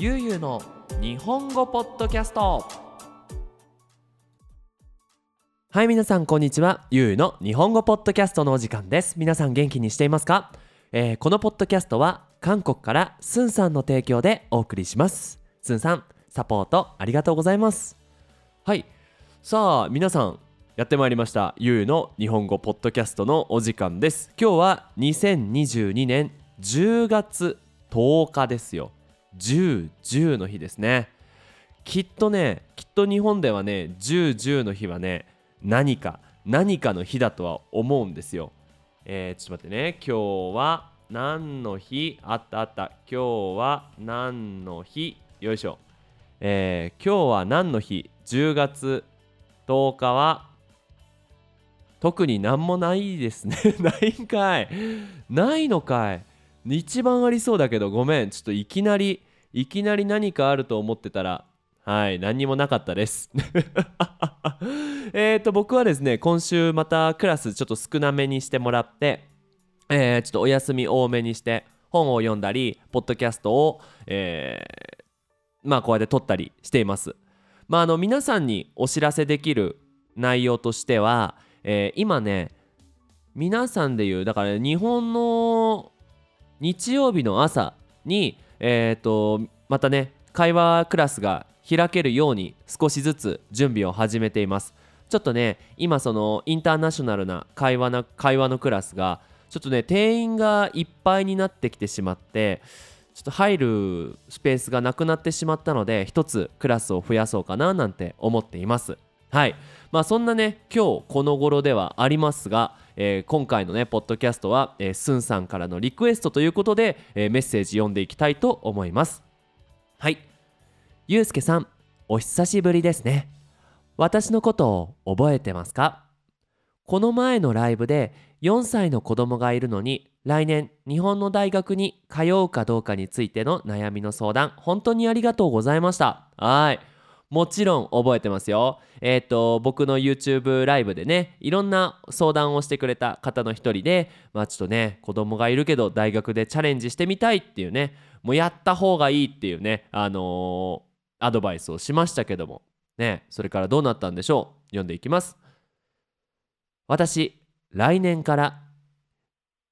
ゆうゆうの日本語ポッドキャスト。はい皆さんこんにちは。ゆうゆうの日本語ポッドキャストのお時間です。皆さん元気にしていますか、えーこのポッドキャストは韓国からスンさんの提供でお送りします。スンさんサポートありがとうございます。はい。さあ皆さんやってまいりました。ゆうの日本語ポッドキャストのお時間です。今日は2022年10月10日ですよ。1010の日ですね。きっとねきっと日本ではね1010の日はね何か何かの日だとは思うんですよ。えー、ちょっと待ってね。今日は何の日？あったあった。今日は何の日？よいしょ。えー、今日は何の日？10月10日は特に何もないですね。ないんかい。ないのかい。一番ありそうだけどごめん。ちょっといきなりいきなり何かあると思ってたらはい何にもなかったです。えっと僕はですね今週またクラスちょっと少なめにしてもらってえー、ちょっとお休み多めにして本を読んだりポッドキャストを、えーまあこうやって撮ったりしています。まああの皆さんにお知らせできる内容としては、えー今ね皆さんでいうだから日本の日曜日の朝にえっ、とまたね会話クラスが開けるように少しずつ準備を始めています。ちょっとね今そのインターナショナルな会話な会話のクラスがちょっとね定員がいっぱいになってきてしまってちょっと入るスペースがなくなってしまったので一つクラスを増やそうかななんて思っています。はい。まあそんなね今日この頃ではありますが、えー今回のねポッドキャストは、えースンさんからのリクエストということで、えーメッセージ読んでいきたいと思います。はい。ゆうすけさんお久しぶりですね。私のことを覚えてますか？この前のライブで4歳の子供がいるのに来年日本の大学に通うかどうかについての悩みの相談本当にありがとうございました。はい。もちろん覚えてますよ。えっ、と僕の YouTube ライブでねいろんな相談をしてくれた方の一人でまあちょっとね子供がいるけど大学でチャレンジしてみたいっていうねもうやった方がいいっていうねあのーアドバイスをしましたけども。ねそれからどうなったんでしょう？読んでいきます。私来年から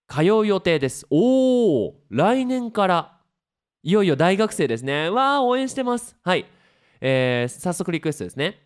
通う予定です。おお来年からいよいよ大学生ですね。わあ応援してます。はい、えー早速リクエストですね。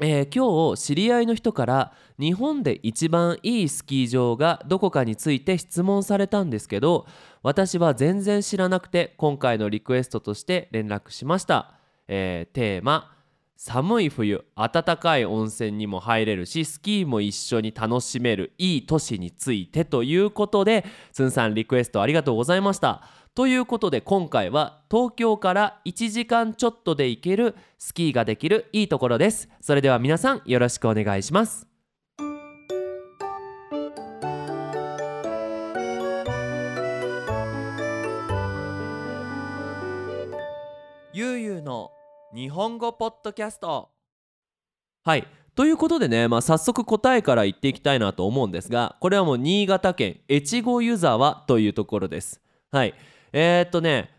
えー今日知り合いの人から日本で一番いいスキー場がどこかについて質問されたんですけど私は全然知らなくて今回のリクエストとして連絡しました、えーテーマ寒い冬暖かい温泉にも入れるしスキーも一緒に楽しめるいい都市についてということでつんさんリクエストありがとうございました。ということで今回は東京から1時間ちょっとで行けるスキーができるいいところです。それでは皆さんよろしくお願いします。ゆうゆうの日本語ポッドキャスト。はい。ということでね、まあ、早速答えから言っていきたいなと思うんですがこれはもう新潟県越後湯沢というところです。はいえー、っとね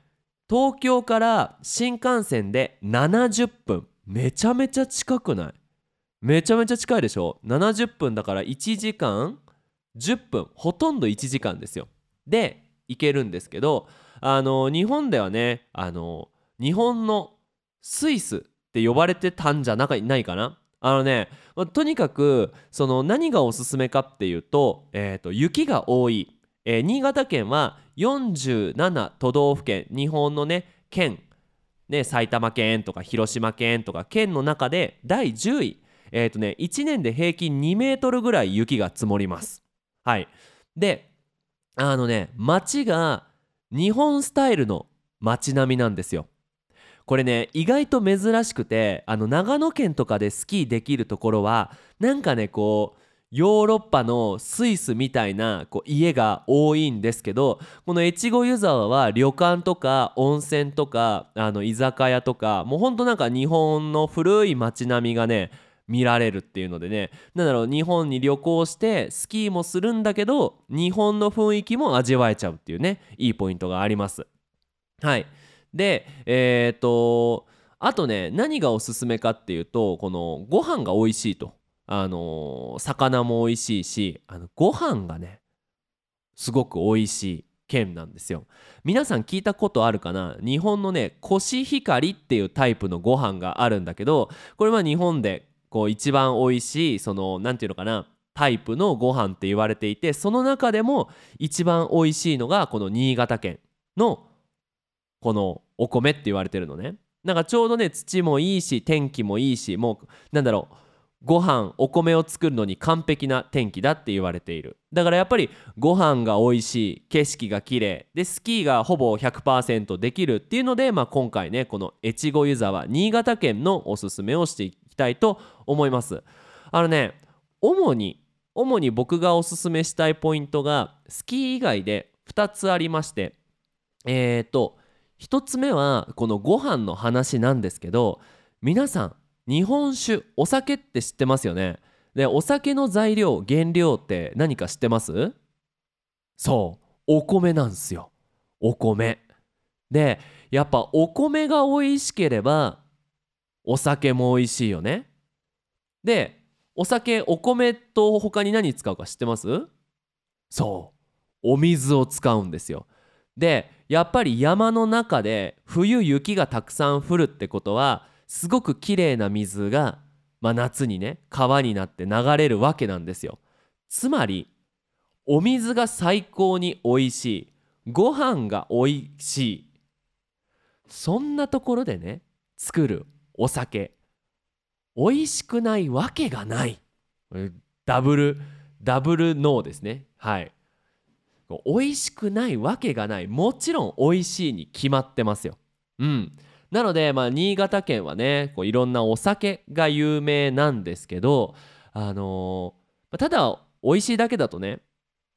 東京から新幹線で70分。めちゃめちゃ近くない？めちゃめちゃ近いでしょ？70分だから1時間10分。ほとんど1時間ですよ。で行けるんですけどあの日本ではねあの日本のスイスって呼ばれてたんじゃないかな？あのねまとにかくその何がおすすめかっていうと,、えーと雪が多い、えー新潟県は47都道府県日本のね県ね、埼玉県とか広島県とか県の中で第10位えっ、とね1年で平均2メートルぐらい雪が積もります。はい。であのね街が日本スタイルの街並みなんですよ。これね意外と珍しくてあの長野県とかでスキーできるところはなんかねこうヨーロッパのスイスみたいなこう家が多いんですけどこの越後湯沢は旅館とか温泉とかあの居酒屋とかもうほんとなんか日本の古い街並みがね見られるっていうのでね。なんだろう日本に旅行してスキーもするんだけど日本の雰囲気も味わえちゃうっていうねいいポイントがあります。はい。でえっ、とあとね何がおすすめかっていうとこのご飯が美味しいと。あのー魚も美味しいしあのご飯がねすごく美味しい県なんですよ。皆さん聞いたことあるかな？日本のねコシヒカリっていうタイプのご飯があるんだけどこれは日本でこう一番美味しいその何て言うのかな？タイプのご飯って言われていてその中でも一番美味しいのがこの新潟県のこのお米って言われてるのね。なんかちょうどね土もいいし天気もいいしもうなんだろうご飯お米を作るのに完璧な天気だって言われている。だからやっぱりご飯が美味しい景色が綺麗でスキーがほぼ100%できるっていうので、まあ、今回ねこの越後湯沢新潟県のおすすめをしていきたいと思います。あのね主に主に僕がおすすめしたいポイントがスキー以外で2つありましてえ、ー、と1つ目はこのご飯の話なんですけど皆さん日本酒お酒って知ってますよね？でお酒の材料原料って何か知ってます？そうお米なんですよ。お米。でやっぱお米が美味しければお酒も美味しいよね。でお酒お米と他に何使うか知ってます？そうお水を使うんですよ。でやっぱり山の中で冬雪がたくさん降るってことはすごく綺麗な水が、まあ、夏にね川になって流れるわけなんですよ。つまりお水が最高に美味しいご飯が美味しいそんなところでね作るお酒美味しくないわけがない。ダブルダブルノーですね。はい。美味しくないわけがない。もちろん美味しいに決まってますよ。うん。なので、まあ、新潟県はねこういろんなお酒が有名なんですけど、あのー、ただ美味しいだけだとね、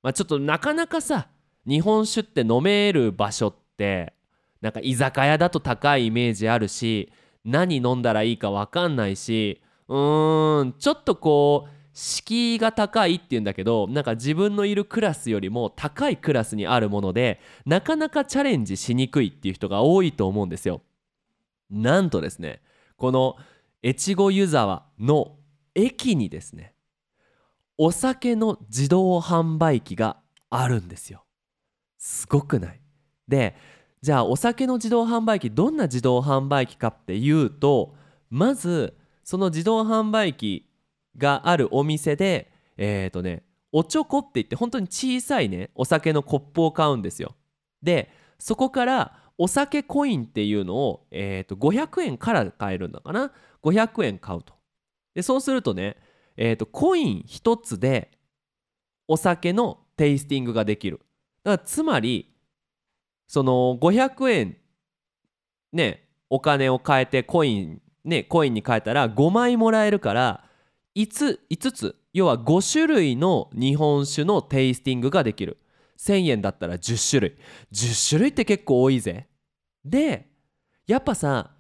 まあ、ちょっとなかなかさ日本酒って飲める場所ってなんか居酒屋だと高いイメージあるし何飲んだらいいか分かんないしうーんちょっとこう敷居が高いっていうんだけどなんか自分のいるクラスよりも高いクラスにあるものでなかなかチャレンジしにくいっていう人が多いと思うんですよ。なんとですねこの越後湯沢の駅にですねお酒の自動販売機があるんですよ。すごくない？でじゃあお酒の自動販売機どんな自動販売機かっていうとまずその自動販売機があるお店でえっ、ー、とねおちょこって言って本当に小さいねお酒のコップを買うんですよ。でそこからお酒コインっていうのを、えー、と500円から買えるんだかな？500円買うと。でそうするとね、えー、とコイン1つでお酒のテイスティングができる。だからつまりその500円ねお金を変えてコインねコインに変えたら5枚もらえるから 5, 5つ要は5種類の日本酒のテイスティングができる。1000円だったら10種類。10種類って結構多いぜ。でやっぱさ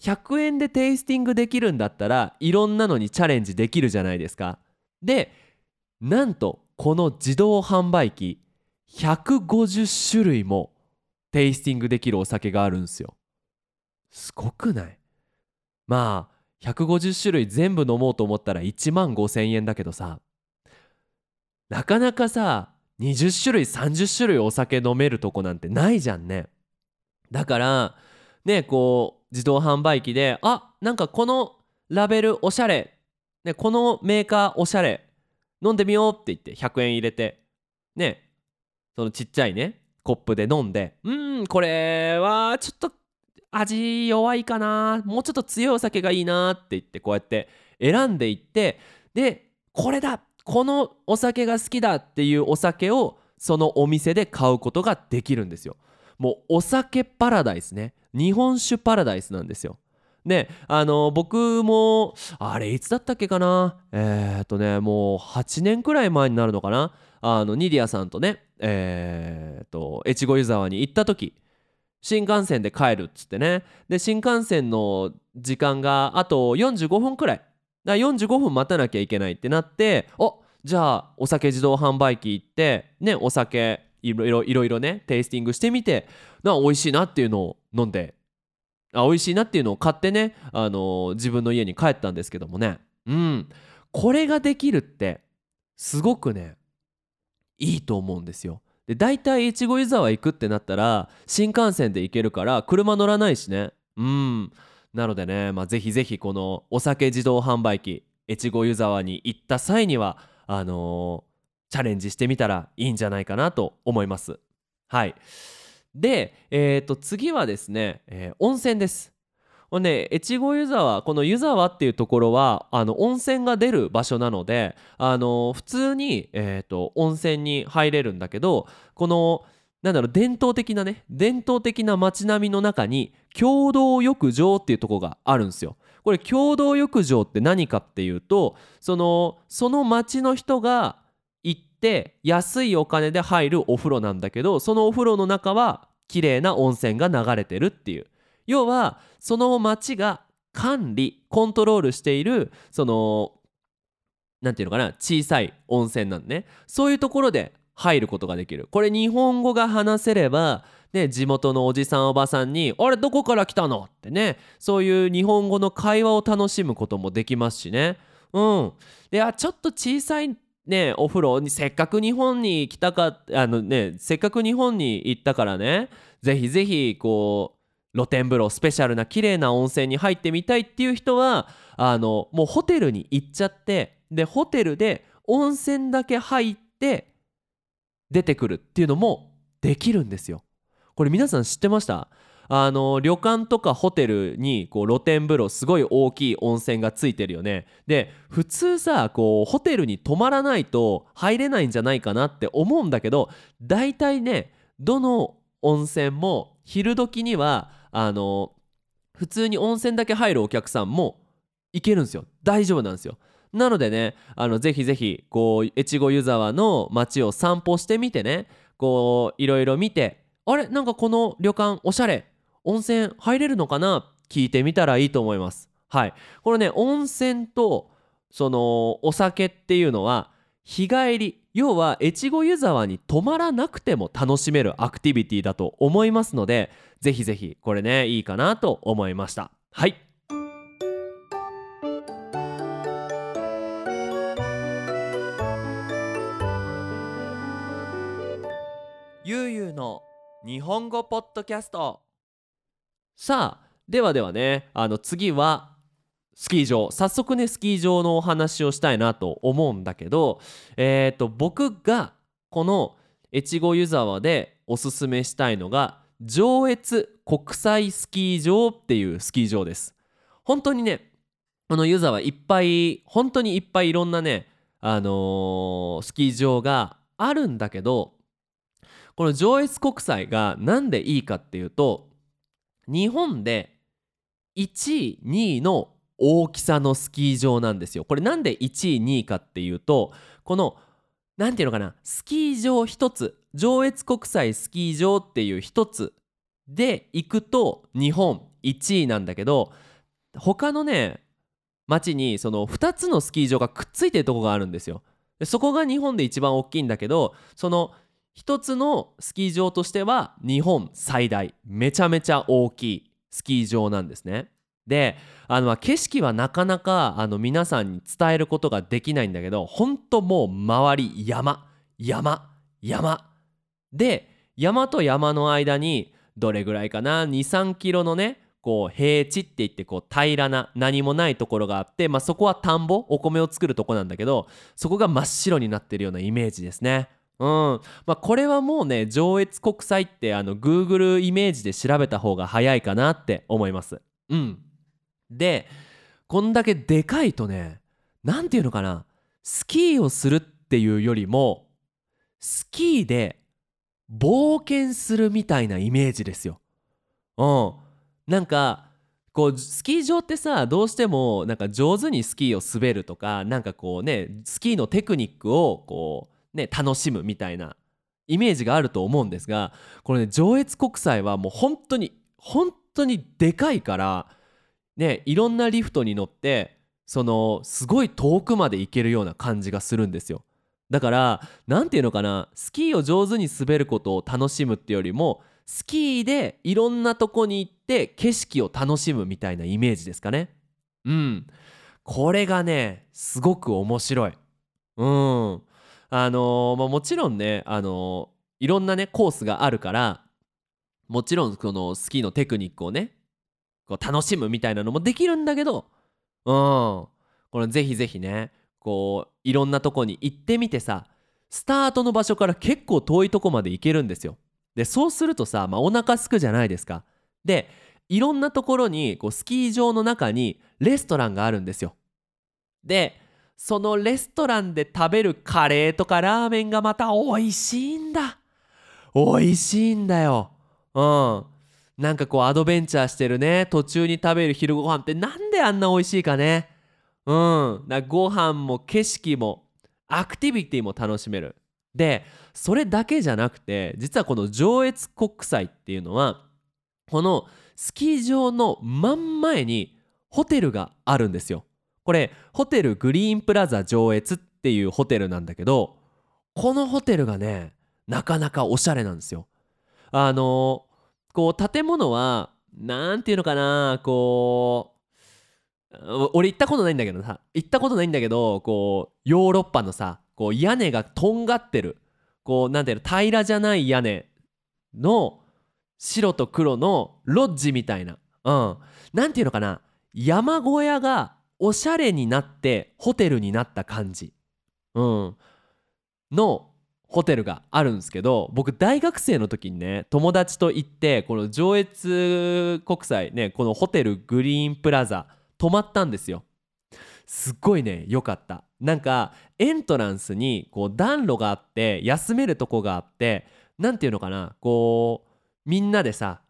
100円でテイスティングできるんだったらいろんなのにチャレンジできるじゃないですか。でなんとこの自動販売機150種類もテイスティングできるお酒があるんですよ。すごくない？まあ150種類全部飲もうと思ったら1万5,000円だけどさなかなかさ20種類30種類お酒飲めるとこなんてないじゃんね。だからねこう自動販売機であなんかこのラベルおしゃれ、ね、このメーカーおしゃれ飲んでみようって言って100円入れてねそのちっちゃいねコップで飲んでうんこれはちょっと味弱いかなもうちょっと強いお酒がいいなって言ってこうやって選んでいってでこれだこのお酒が好きだっていうお酒をそのお店で買うことができるんですよ。もうお酒パラダイスね。日本酒パラダイスなんですよ。であの僕もあれいつだったっけかな？えー、っとねもう8年くらい前になるのかな？あのニディアさんとねえー、っと越後湯沢に行った時新幹線で帰るっつってね。で新幹線の時間があと45分くらい。だ45分待たなきゃいけないってなっておじゃあお酒自動販売機行ってねお酒いろいろいろいろねテイスティングしてみてな美味しいなっていうのを飲んで。あ美味しいなっていうのを買ってね、あの自分の家に帰ったんですけどもね。うん。これができるってすごくねいいと思うんですよ。で大体越後湯沢行くってなったら新幹線で行けるから車乗らないしね。うん。なのでね、まあ、ぜひぜひこのお酒自動販売機越後湯沢に行った際にはあのー、チャレンジしてみたらいいんじゃないかなと思います。はい。で、えー、と次はですね、えー、温泉です。これね越後湯沢この湯沢っていうところはあの温泉が出る場所なのであの普通に、えーと、温泉に入れるんだけどこのなんだろう伝統的なね伝統的な街並みの中に共同浴場っていうとこがあるんですよ。これ共同浴場って何かっていうとそのその町の人がって安いお金で入るお風呂なんだけどそのお風呂の中は綺麗な温泉が流れてるっていう。要はその町が管理コントロールしているその何て言うのかな小さい温泉なんね。そういうところで入ることができる。これ日本語が話せればね、地元のおじさんおばさんに「あれどこから来たの?」ってねそういう日本語の会話を楽しむこともできますしね。うん。であちょっと小さいねお風呂にせっかく日本に来たかあのねせっかく日本に行ったからねぜひぜひこう露天風呂スペシャルな綺麗な温泉に入ってみたいっていう人はあのもうホテルに行っちゃってでホテルで温泉だけ入って出てくるっていうのもできるんですよ。これ皆さん知ってました？あの旅館とかホテルにこう露天風呂すごい大きい温泉がついてるよね。で普通さこうホテルに泊まらないと入れないんじゃないかなって思うんだけど大体ねどの温泉も昼時にはあの普通に温泉だけ入るお客さんも行けるんですよ。大丈夫なんですよ。なのでねあのぜひぜひこう越後湯沢の街を散歩してみてねこういろいろ見てあれ？なんかこの旅館おしゃれ温泉入れるのかな？聞いてみたらいいと思います。はい。これね温泉とそのお酒っていうのは日帰り要は越後湯沢に泊まらなくても楽しめるアクティビティだと思いますのでぜひぜひこれねいいかなと思いました。はい。ゆうゆうの日本語ポッドキャスト。さあではではねあの次はスキー場早速ねスキー場のお話をしたいなと思うんだけどえっ、ー、と僕がこの越後湯沢でおすすめしたいのが上越国際スキー場っていうスキー場です。本当にねこの湯沢いっぱい本当にいっぱいいろんなねあのー、スキー場があるんだけどこの上越国際が何でいいかっていうと日本で1位2位の大きさのスキー場なんですよこれなんで1位2位かっていうとこの何ていうのかなスキー場1つ上越国際スキー場っていう1つで行くと日本1位なんだけど他のね町にその2つのスキー場がくっついてるとこがあるんですよ。そこが日本で一番大きいんだけどその1つのスキー場としては日本最大めちゃめちゃ大きいスキー場なんですね。であの景色はなかなかあの皆さんに伝えることができないんだけど本当もう周り山山山で山と山の間にどれぐらいかな？23キロのねこう平地って言ってこう平らな何もないところがあって、まあ、そこは田んぼお米を作るとこなんだけどそこが真っ白になってるようなイメージですね。うんまあ、これはもうね上越国際ってあの Google イメージで調べた方が早いかなって思います。うんでこんだけでかいとね何て言うのかなスキーをするっていうよりもスキーで冒険するみたいなイメージですよ。うん、なんかこうスキー場ってさどうしてもなんか上手にスキーを滑るとかなんかこうねスキーのテクニックをこうね楽しむみたいなイメージがあると思うんですがこれね上越国際はもう本当に本当にでかいからねいろんなリフトに乗ってそのすごい遠くまで行けるような感じがするんですよ。だから何て言うのかなスキーを上手に滑ることを楽しむってよりもスキーでいろんなとこに行って景色を楽しむみたいなイメージですかね。うん。これがねすごく面白い。うん。あのーまあ、もちろんね、あのーいろんなねコースがあるからもちろんこのスキーのテクニックをねこう楽しむみたいなのもできるんだけどうん。このぜひぜひねこういろんなとこに行ってみてさスタートの場所から結構遠いとこまで行けるんですよ。でそうするとさ、まあ、お腹すくじゃないですか。でいろんなところにこうスキー場の中にレストランがあるんですよ。でそのレストランで食べるカレーとかラーメンがまた美味しいんだ。美味しいんだよ。うん。なんかこうアドベンチャーしてるね。途中に食べる昼ご飯ってなんであんな美味しいかね。うん。なご飯も景色もアクティビティも楽しめる。でそれだけじゃなくて実はこの上越国際っていうのはこのスキー場の真ん前にホテルがあるんですよ。これホテルグリーンプラザ上越っていうホテルなんだけどこのホテルがねなかなかおしゃれなんですよ。あのこう建物はなんていうのかなこう俺行ったことないんだけどさ行ったことないんだけどこうヨーロッパのさこう屋根がとんがってるこうなんていうの平らじゃない屋根の白と黒のロッジみたいなうん。なんていうのかな山小屋がおしゃれになってホテルになった感じ。うん。のホテルがあるんですけど僕大学生の時にね友達と行ってこの上越国際ねこのホテルグリーンプラザ泊まったんですよ。すっごいね良かった。なんかエントランスにこう暖炉があって休めるとこがあってなんていうのかなこうみんなでさ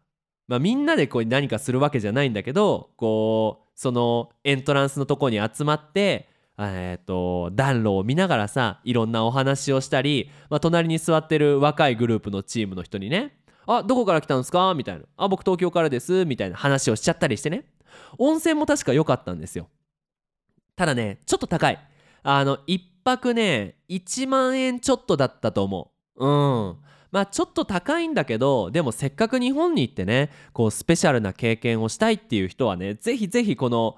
まあみんなでこう何かするわけじゃないんだけどこうそのエントランスのとこに集まってえー、と暖炉を見ながらさいろんなお話をしたり、まあ、隣に座ってる若いグループのチームの人にね「あどこから来たんですか?」みたいな「あ僕東京からです」みたいな話をしちゃったりしてね。温泉も確か良かったんですよ。ただねちょっと高い。あの1泊ね1万円ちょっとだったと思う。うん。まあちょっと高いんだけどでもせっかく日本に行ってねこうスペシャルな経験をしたいっていう人はねぜひぜひこの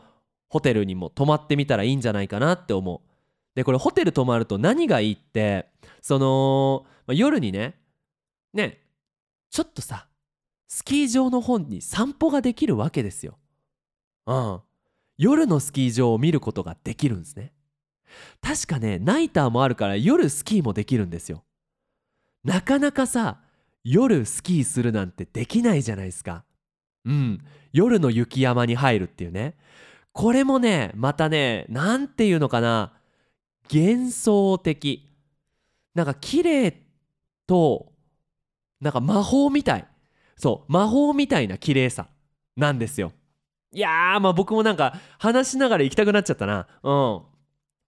ホテルにも泊まってみたらいいんじゃないかなって思う。でこれホテル泊まると何がいいってその、まあ、夜にねねちょっとさスキー場の方に散歩ができるわけですよ。うん。夜のスキー場を見ることができるんですね。確かねナイターもあるから夜スキーもできるんですよ。なかなかさ夜スキーするなんてできないじゃないですか。うん。夜の雪山に入るっていうね。これもねまたねなんていうのかな。幻想的。なんか綺麗となんか魔法みたい。そう魔法みたいな綺麗さなんですよ。いやーまあ僕もなんか話しながら行きたくなっちゃったな。うん。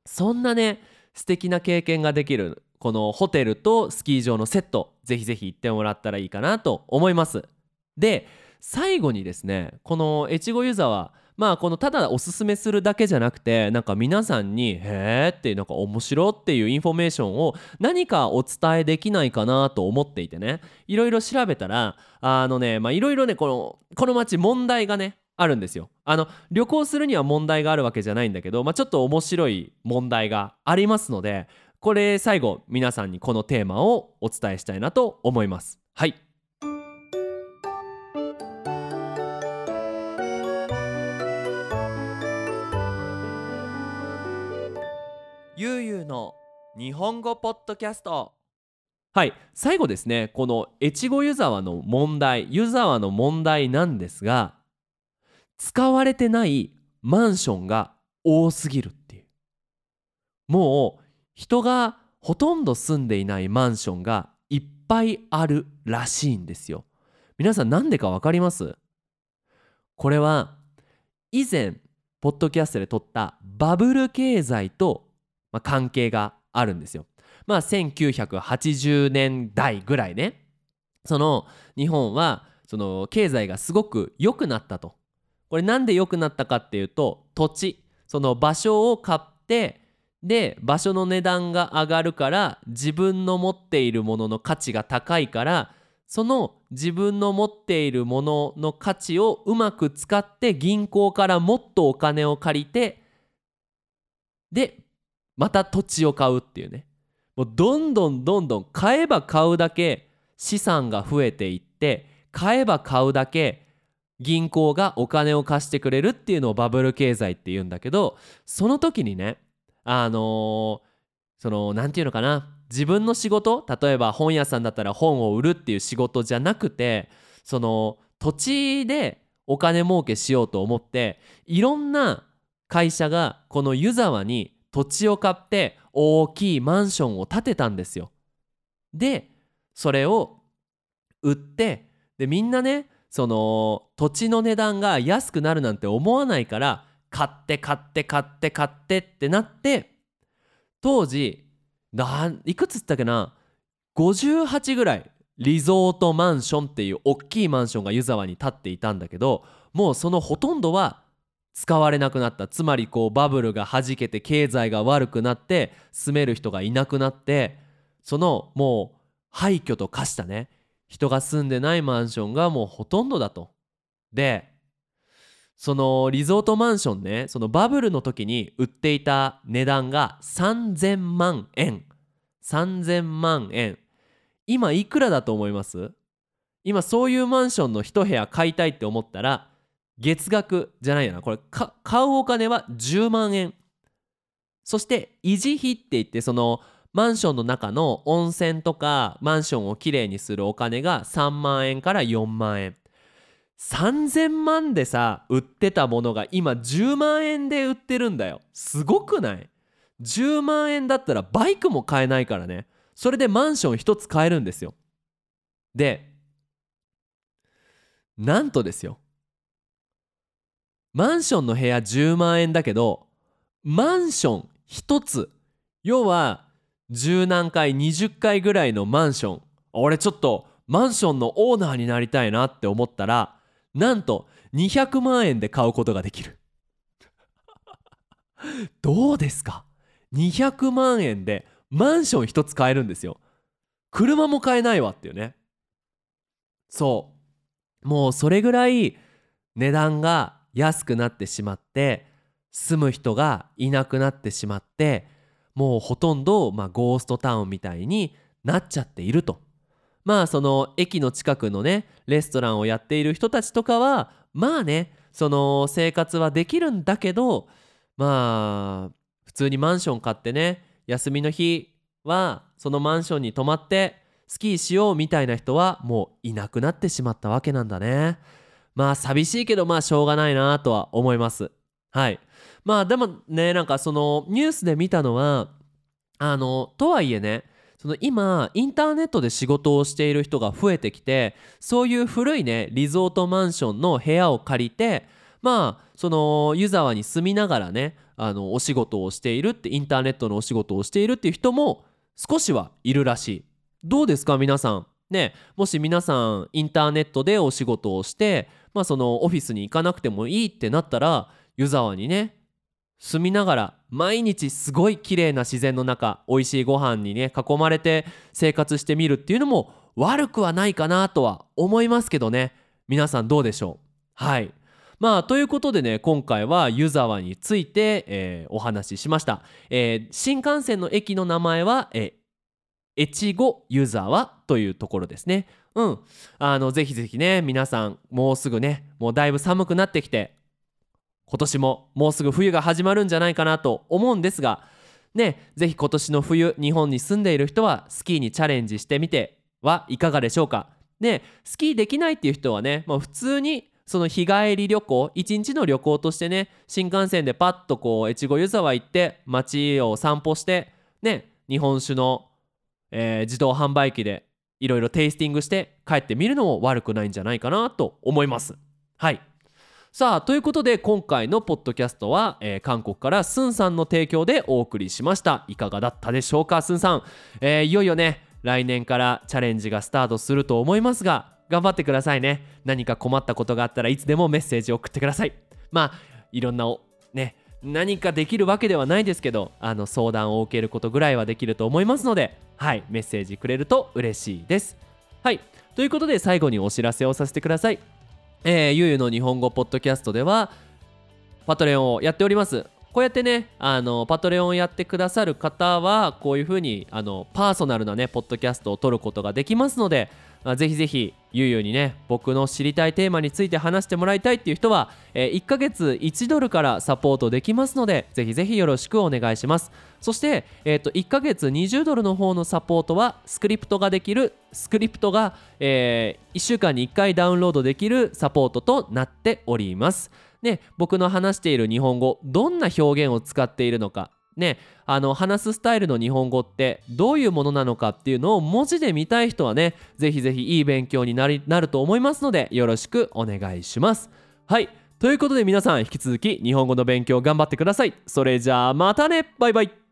そんなね素敵な経験ができるこのホテルとスキー場のセットぜひぜひ行ってもらったらいいかなと思います。で最後にですねこの越後湯沢まあこのただおすすめするだけじゃなくてなんか皆さんに「へーってなんか面白っていうインフォメーションを何かお伝えできないかなと思っていてねいろいろ調べたらあのねまあいろいろねこのこの町問題がねあるんですよ。あの旅行するには問題があるわけじゃないんだけど、まあ、ちょっと面白い問題がありますのでこれ最後皆さんにこのテーマをお伝えしたいなと思います。はい。ゆうゆうの日本語ポッドキャスト。はい。最後ですねこの越後湯沢の問題湯沢の問題なんですが使われてないマンションが多すぎるっていう。もう人がほとんど住んでいないマンションがいっぱいあるらしいんですよ皆さん何でか分かります？これは以前ポッドキャストで撮ったバブル経済と、関係があるんですよ。まあ1980年代ぐらいねその日本はその経済がすごく良くなったと。これなんで良くなったかっていうと土地その場所を買ってで場所の値段が上がるから自分の持っているものの価値が高いからその自分の持っているものの価値をうまく使って銀行からもっとお金を借りてでまた土地を買うっていうね。もうどんどんどんどん買えば買うだけ資産が増えていって買えば買うだけ銀行がお金を貸してくれるっていうのをバブル経済っていうんだけどその時にねあのーその何て言うのかな自分の仕事例えば本屋さんだったら本を売るっていう仕事じゃなくてその土地でお金儲けしようと思っていろんな会社がこの湯沢に土地を買って大きいマンションを建てたんですよ。でそれを売ってでみんなねその土地の値段が安くなるなんて思わないから買って買って買って買ってってなって当時いくつっつったっけな？58ぐらいリゾートマンションっていう大きいマンションが湯沢に建っていたんだけどもうそのほとんどは使われなくなった。つまりこうバブルがはじけて経済が悪くなって住める人がいなくなってそのもう廃墟と化したね。人が住んでないマンションがもうほとんどだと。でそのリゾートマンションねそのバブルの時に売っていた値段が3000万円。3000万円。今いくらだと思います？今そういうマンションの一部屋買いたいって思ったら月額じゃないよな。これ買うお金は10万円。そして維持費って言ってそのマンションの中の温泉とかマンションをきれいにするお金が3万円から4万円。3000万でさ売ってたものが今10万円で売ってるんだよ。すごくない？10万円だったらバイクも買えないからね。それでマンション1つ買えるんですよ。でなんとですよ。マンションの部屋10万円だけどマンション1つ。要は十何回20回ぐらいのマンション。俺ちょっとマンションのオーナーになりたいなって思ったらなんと200万円で買うことができる。どうですか？200万円でマンション一つ買えるんですよ。車も買えないわっていうね。そう。もうそれぐらい値段が安くなってしまって住む人がいなくなってしまってもうほとんど、まあ、ゴーストタウンみたいになっちゃっていると。まあその駅の近くのねレストランをやっている人たちとかはまあねその生活はできるんだけどまあ普通にマンション買ってね休みの日はそのマンションに泊まってスキーしようみたいな人はもういなくなってしまったわけなんだね。まあ寂しいけどまあしょうがないなとは思います。はい。まあでもねなんかそのニュースで見たのはあのとはいえねその今インターネットで仕事をしている人が増えてきてそういう古いねリゾートマンションの部屋を借りてまあその湯沢に住みながらねあのお仕事をしているってインターネットのお仕事をしているっていう人も少しはいるらしい。どうですか皆さん？ねもし皆さんインターネットでお仕事をしてまあそのオフィスに行かなくてもいいってなったら湯沢にね住みながら毎日すごい綺麗な自然の中美味しいご飯にね囲まれて生活してみるっていうのも悪くはないかなとは思いますけどね。皆さんどうでしょう？はい。まあということでね今回は湯沢について、えー、お話ししました、えー、新幹線の駅の名前は、えー、越後湯沢というところですね。うん。あのぜひぜひね皆さんもうすぐねもうだいぶ寒くなってきて今年ももうすぐ冬が始まるんじゃないかなと思うんですがねぜひ今年の冬日本に住んでいる人はスキーにチャレンジしてみてはいかがでしょうか。ねスキーできないっていう人はね、まあ、普通にその日帰り旅行一日の旅行としてね新幹線でパッとこう越後湯沢行って街を散歩してね日本酒の、えー、自動販売機でいろいろテイスティングして帰ってみるのも悪くないんじゃないかなと思います。はい。さあということで今回のポッドキャストは、えー、韓国からスンさんの提供でお送りしました。いかがだったでしょうかスンさん、えー、いよいよね来年からチャレンジがスタートすると思いますが頑張ってくださいね。何か困ったことがあったらいつでもメッセージを送ってください。まあいろんなね何かできるわけではないですけどあの相談を受けることぐらいはできると思いますのではいメッセージくれると嬉しいです。はいということで最後にお知らせをさせてください。えー、ゆうゆの日本語ポッドキャストではパトレオンをやっております。こうやってねあのパトレオンをやってくださる方はこういうふうにあのパーソナルなねポッドキャストを撮ることができますので、まあ、ぜひぜひゆうゆうにね僕の知りたいテーマについて話してもらいたいっていう人は、えー、1ヶ月1ドルからサポートできますのでぜひぜひよろしくお願いします。そして、えー、と1ヶ月20ドルの方のサポートはスクリプトができるスクリプトが、えー、1週間に1回ダウンロードできるサポートとなっております。ね、僕の話している日本語どんな表現を使っているのかね、あの話すスタイルの日本語ってどういうものなのかっていうのを文字で見たい人はねぜひぜひいい勉強になりなると思いますのでよろしくお願いします。はい。ということで皆さん引き続き日本語の勉強頑張ってください。それじゃあまたね。バイバイ。